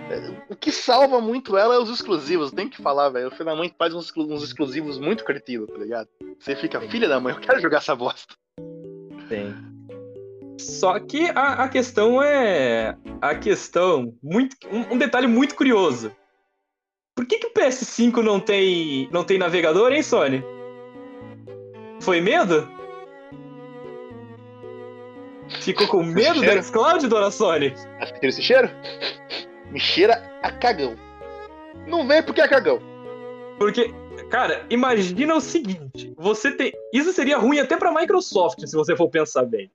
é, o que salva muito ela é os exclusivos, tem que falar, velho. Mãe faz uns, uns exclusivos muito cretinos, tá ligado? Você fica, filha da mãe, eu quero jogar essa bosta. Tem. Só que a, a questão é. A questão. Muito, um, um, detalhe muito curioso. Por que, que o PS5 não tem, não tem navegador, hein, Sony? Foi medo? Ficou com medo do xCloud, dona Sony? Acho que tem esse cheiro? Me cheira a cagão. Não vem porque é cagão. Porque, cara, imagina o seguinte: você tem. Isso seria ruim até pra Microsoft, se você for pensar bem.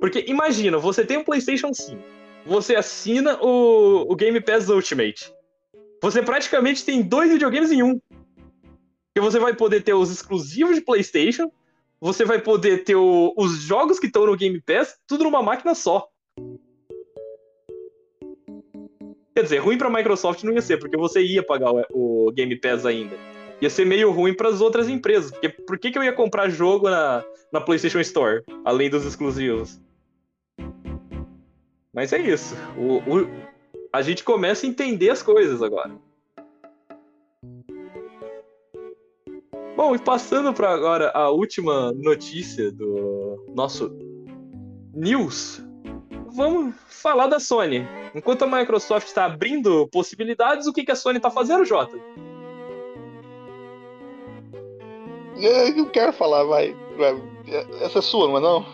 Porque imagina, você tem um PlayStation 5, você assina o, o Game Pass Ultimate. Você praticamente tem dois videogames em um. Porque você vai poder ter os exclusivos de PlayStation, você vai poder ter o, os jogos que estão no Game Pass, tudo numa máquina só. Quer dizer, ruim pra Microsoft não ia ser, porque você ia pagar o, o Game Pass ainda. Ia ser meio ruim para as outras empresas. Porque por que, que eu ia comprar jogo na, na PlayStation Store, além dos exclusivos? Mas é isso. O, o, a gente começa a entender as coisas agora. Bom, e passando para agora a última notícia do nosso news, vamos falar da Sony. Enquanto a Microsoft está abrindo possibilidades, o que, que a Sony está fazendo, Jota? Eu não quero falar, vai. Essa é sua, não é não?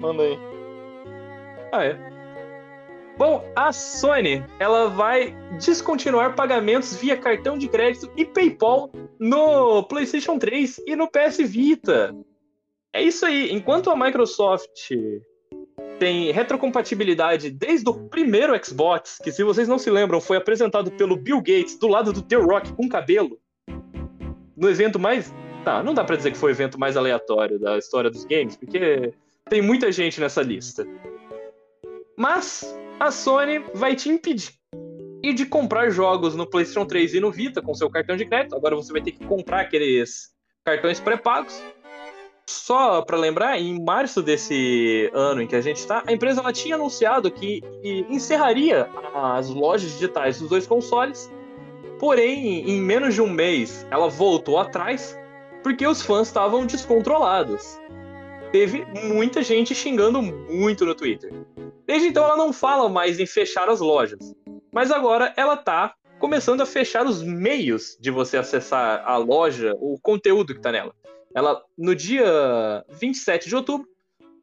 Manda aí. Ah, é. Bom, a Sony ela vai descontinuar pagamentos via cartão de crédito e PayPal no PlayStation 3 e no PS Vita. É isso aí. Enquanto a Microsoft tem retrocompatibilidade desde o primeiro Xbox, que se vocês não se lembram, foi apresentado pelo Bill Gates do lado do The Rock com cabelo. No evento mais. Tá, não dá pra dizer que foi o evento mais aleatório da história dos games, porque tem muita gente nessa lista. Mas a Sony vai te impedir de comprar jogos no PlayStation 3 e no Vita com seu cartão de crédito. Agora você vai ter que comprar aqueles cartões pré-pagos. Só para lembrar, em março desse ano em que a gente está, a empresa ela tinha anunciado que encerraria as lojas digitais dos dois consoles. Porém, em menos de um mês, ela voltou atrás porque os fãs estavam descontrolados. Teve muita gente xingando muito no Twitter. Desde então ela não fala mais em fechar as lojas, mas agora ela está começando a fechar os meios de você acessar a loja, o conteúdo que está nela. Ela no dia 27 de outubro,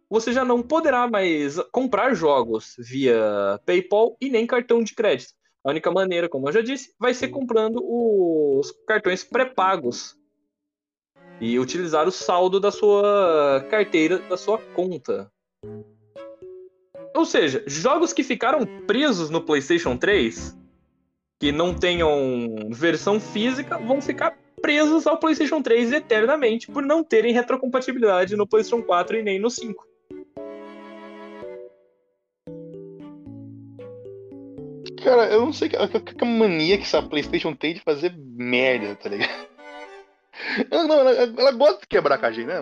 você já não poderá mais comprar jogos via PayPal e nem cartão de crédito. A única maneira, como eu já disse, vai ser comprando os cartões pré-pagos e utilizar o saldo da sua carteira, da sua conta. Ou seja, jogos que ficaram presos no PlayStation 3, que não tenham versão física, vão ficar presos ao PlayStation 3 eternamente por não terem retrocompatibilidade no PlayStation 4 e nem no 5. Cara, eu não sei que, que, que mania que essa PlayStation tem de fazer merda, tá ligado? Não, ela, ela, gosta de quebrar a gente, né?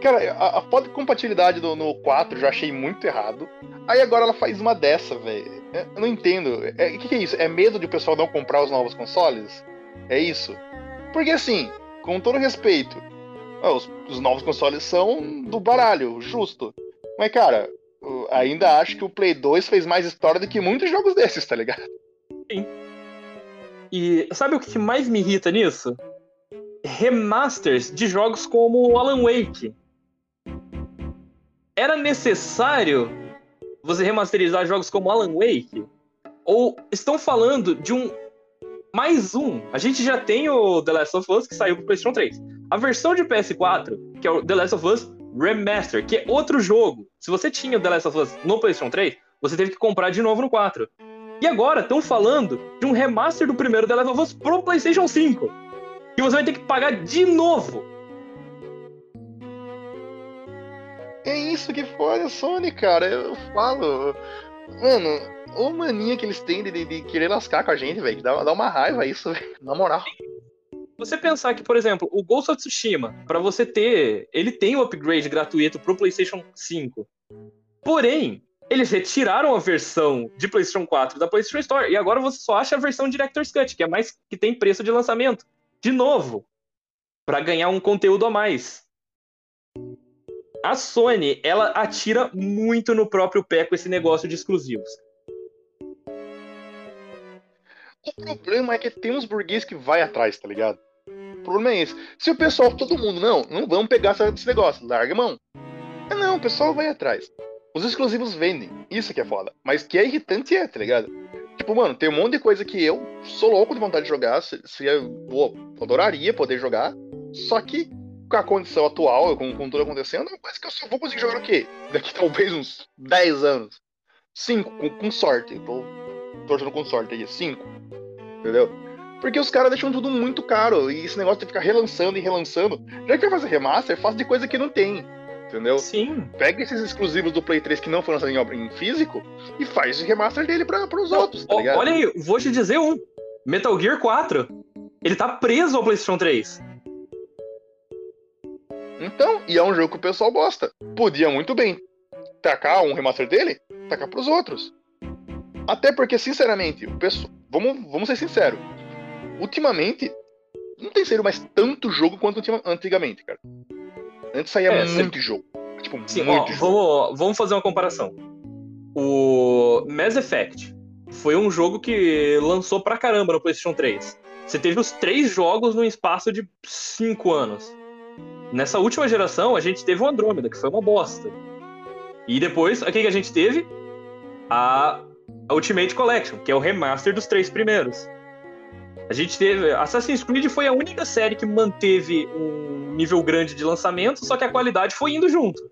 Cara, a, a foto de compatibilidade do, no 4 já achei muito errado. Aí agora ela faz uma dessa, velho. É, eu não entendo. O é, que, que é isso? É medo de o pessoal não comprar os novos consoles? É isso? Porque assim, com todo respeito, os, os novos consoles são do baralho, justo. Mas, cara, ainda acho que o Play 2 fez mais história do que muitos jogos desses, tá ligado? Sim. E sabe o que mais me irrita nisso? Remasters de jogos como Alan Wake. Era necessário você remasterizar jogos como Alan Wake? Ou estão falando de um mais um? A gente já tem o The Last of Us que saiu pro PlayStation 3. A versão de PS4, que é o The Last of Us Remaster, que é outro jogo. Se você tinha o The Last of Us no PlayStation 3, você teve que comprar de novo no 4. E agora estão falando de um remaster do primeiro The Last of Us pro PlayStation 5 que você vai ter que pagar de novo. É isso que foda a Sony, cara. Eu falo. Mano, ô mania que eles têm de, de, de querer lascar com a gente, velho. Dá, dá uma raiva isso, véio. na moral. Você pensar que, por exemplo, o Ghost of Tsushima, para você ter, ele tem o upgrade gratuito pro PlayStation 5. Porém, eles retiraram a versão de PlayStation 4 da PlayStation Store e agora você só acha a versão Director's Cut, que é mais que tem preço de lançamento. De novo, para ganhar um conteúdo a mais. A Sony, ela atira muito no próprio pé com esse negócio de exclusivos. O problema é que tem uns burguês que vai atrás, tá ligado? O problema é esse. Se o pessoal, todo mundo, não, não vamos pegar esse negócio, larga a mão. É não, o pessoal vai atrás. Os exclusivos vendem, isso que é foda. Mas que é irritante é, tá ligado? Tipo, mano, tem um monte de coisa que eu sou louco de vontade de jogar, seria, pô, adoraria poder jogar, só que com a condição atual, com, com tudo acontecendo, parece que eu só vou conseguir jogar o quê? Daqui talvez uns 10 anos. 5, com, com sorte. Tô torcendo com sorte aí, 5. Entendeu? Porque os caras deixam tudo muito caro. E esse negócio de ficar relançando e relançando. Já que vai fazer remaster, faz de coisa que não tem. Entendeu? Sim. Pega esses exclusivos do Play 3 que não foram lançados em, em físico e faz o remaster dele para os outros, tá ligado? Olha aí, vou te dizer um. Metal Gear 4. Ele tá preso ao PlayStation 3. Então, e é um jogo que o pessoal gosta. Podia muito bem tacar um remaster dele, tacar pros outros. Até porque, sinceramente, o pessoal, vamos, vamos ser sinceros. Ultimamente, não tem sido mais tanto jogo quanto antigamente, cara. Antes saía é, muito jogo. Tipo, Sim, muito ó, jogo. Vamos, vamos fazer uma comparação. O Mass Effect foi um jogo que lançou pra caramba no PlayStation 3. Você teve os três jogos num espaço de cinco anos. Nessa última geração, a gente teve o Andrômeda, que foi uma bosta. E depois, o que a gente teve? A Ultimate Collection, que é o remaster dos três primeiros. A gente teve. Assassin's Creed foi a única série que manteve um nível grande de lançamento, só que a qualidade foi indo junto.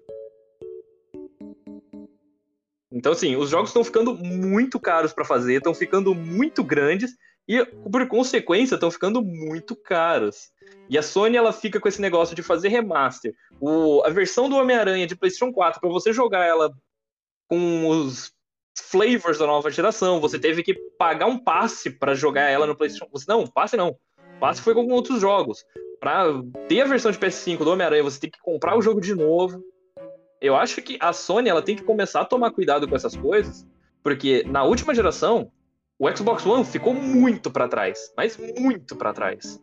Então, assim, os jogos estão ficando muito caros para fazer, estão ficando muito grandes e, por consequência, estão ficando muito caros. E a Sony ela fica com esse negócio de fazer remaster. O, a versão do Homem-Aranha de PlayStation 4, para você jogar ela com os flavors da nova geração, você teve que pagar um passe para jogar ela no PlayStation. Não, passe não. Passe foi com outros jogos. Para ter a versão de PS5 do Homem-Aranha, você tem que comprar o jogo de novo. Eu acho que a Sony ela tem que começar a tomar cuidado com essas coisas, porque na última geração o Xbox One ficou muito para trás, mas muito para trás.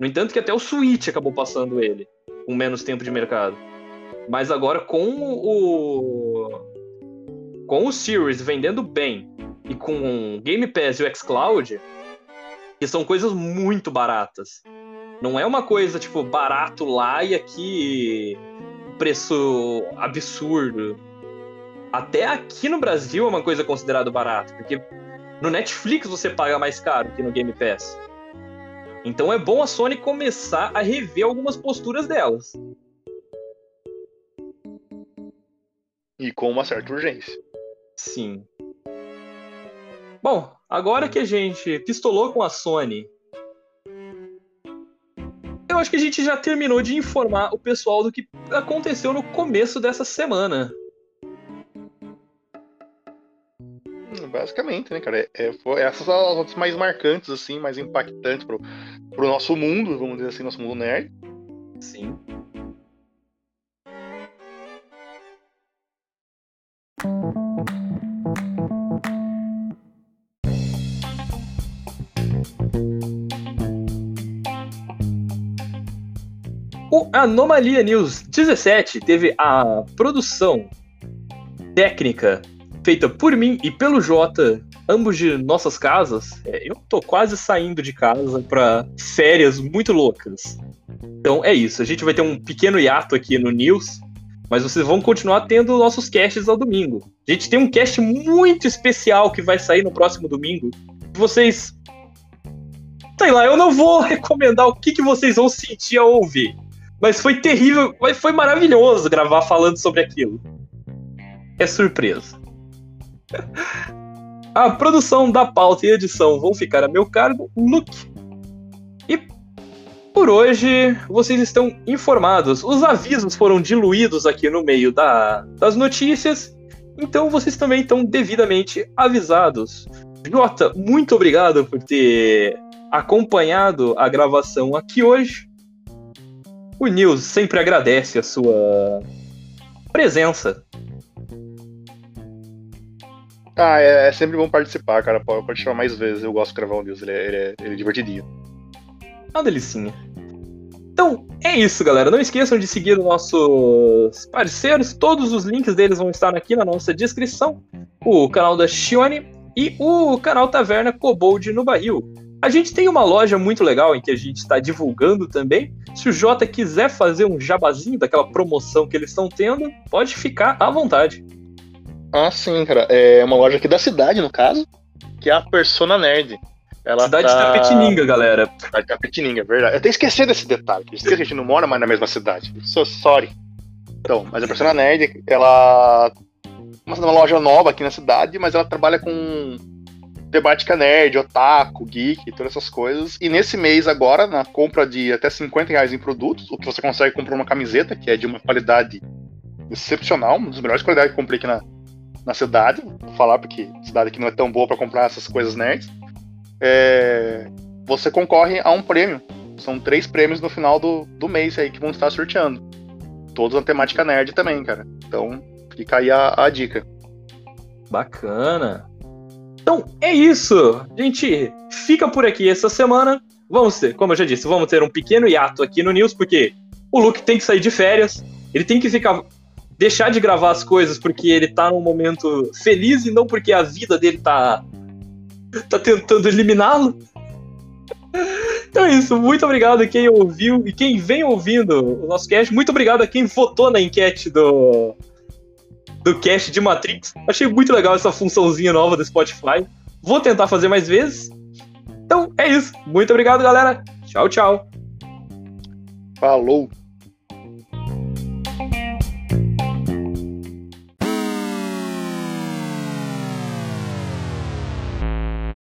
No entanto, que até o Switch acabou passando ele, com menos tempo de mercado. Mas agora com o com o Series vendendo bem e com o Game Pass e o xCloud, que são coisas muito baratas. Não é uma coisa tipo barato lá e aqui preço absurdo. Até aqui no Brasil é uma coisa considerada barato, porque no Netflix você paga mais caro que no Game Pass. Então é bom a Sony começar a rever algumas posturas delas. E com uma certa urgência. Sim. Bom, agora que a gente pistolou com a Sony, eu acho que a gente já terminou de informar o pessoal do que aconteceu no começo dessa semana. basicamente, né, cara? É, é, essas são as notas mais marcantes, assim, mais impactantes pro, pro nosso mundo, vamos dizer assim, nosso mundo nerd. Sim. O Anomalia News 17 teve a produção técnica feita por mim e pelo Jota, ambos de nossas casas, é, eu tô quase saindo de casa para férias muito loucas. Então é isso, a gente vai ter um pequeno hiato aqui no News, mas vocês vão continuar tendo nossos casts ao domingo. A gente tem um cast muito especial que vai sair no próximo domingo. Vocês. Sei lá, eu não vou recomendar o que, que vocês vão sentir ao ouvir. Mas foi terrível, mas foi maravilhoso gravar falando sobre aquilo. É surpresa. A produção da pauta e edição vão ficar a meu cargo, Luke. E por hoje vocês estão informados. Os avisos foram diluídos aqui no meio da, das notícias, então vocês também estão devidamente avisados. Jota, muito obrigado por ter acompanhado a gravação aqui hoje. O Nils sempre agradece a sua presença Ah, é, é sempre bom participar, cara. Pode, pode chamar mais vezes. Eu gosto de gravar o News, ele é, ele é, ele é divertidinho. Uma delicinha. Então, é isso, galera. Não esqueçam de seguir os nossos parceiros. Todos os links deles vão estar aqui na nossa descrição. O canal da Shione e o canal Taverna Cobold no Barril. A gente tem uma loja muito legal em que a gente está divulgando também. Se o Jota quiser fazer um jabazinho daquela promoção que eles estão tendo, pode ficar à vontade. Ah, sim, cara. É uma loja aqui da cidade, no caso, que é a Persona Nerd. Ela cidade tá... de Tapetininga, galera. Cidade de Tapetininga, é verdade. Eu até esqueci desse detalhe. Eu esqueci que a gente não mora mais na mesma cidade. So sorry. Então, mas a Persona Nerd, ela. Uma loja nova aqui na cidade, mas ela trabalha com temática nerd, otaku, geek, todas essas coisas. E nesse mês agora, na compra de até 50 reais em produtos, o que você consegue comprar uma camiseta, que é de uma qualidade excepcional, uma das melhores qualidades que eu comprei aqui na, na cidade. Vou falar porque a cidade aqui não é tão boa para comprar essas coisas nerds. É, você concorre a um prêmio. São três prêmios no final do, do mês aí que vão estar sorteando. Todos na temática nerd também, cara. Então, fica aí a, a dica. Bacana. Então é isso. Gente fica por aqui essa semana. Vamos ter, como eu já disse, vamos ter um pequeno hiato aqui no News, porque o Luke tem que sair de férias. Ele tem que ficar. Deixar de gravar as coisas porque ele tá num momento feliz e não porque a vida dele tá. Tá tentando eliminá-lo. Então é isso. Muito obrigado a quem ouviu e quem vem ouvindo o nosso cast. Muito obrigado a quem votou na enquete do, do cast de Matrix. Achei muito legal essa funçãozinha nova do Spotify. Vou tentar fazer mais vezes. Então é isso. Muito obrigado, galera. Tchau, tchau. Falou.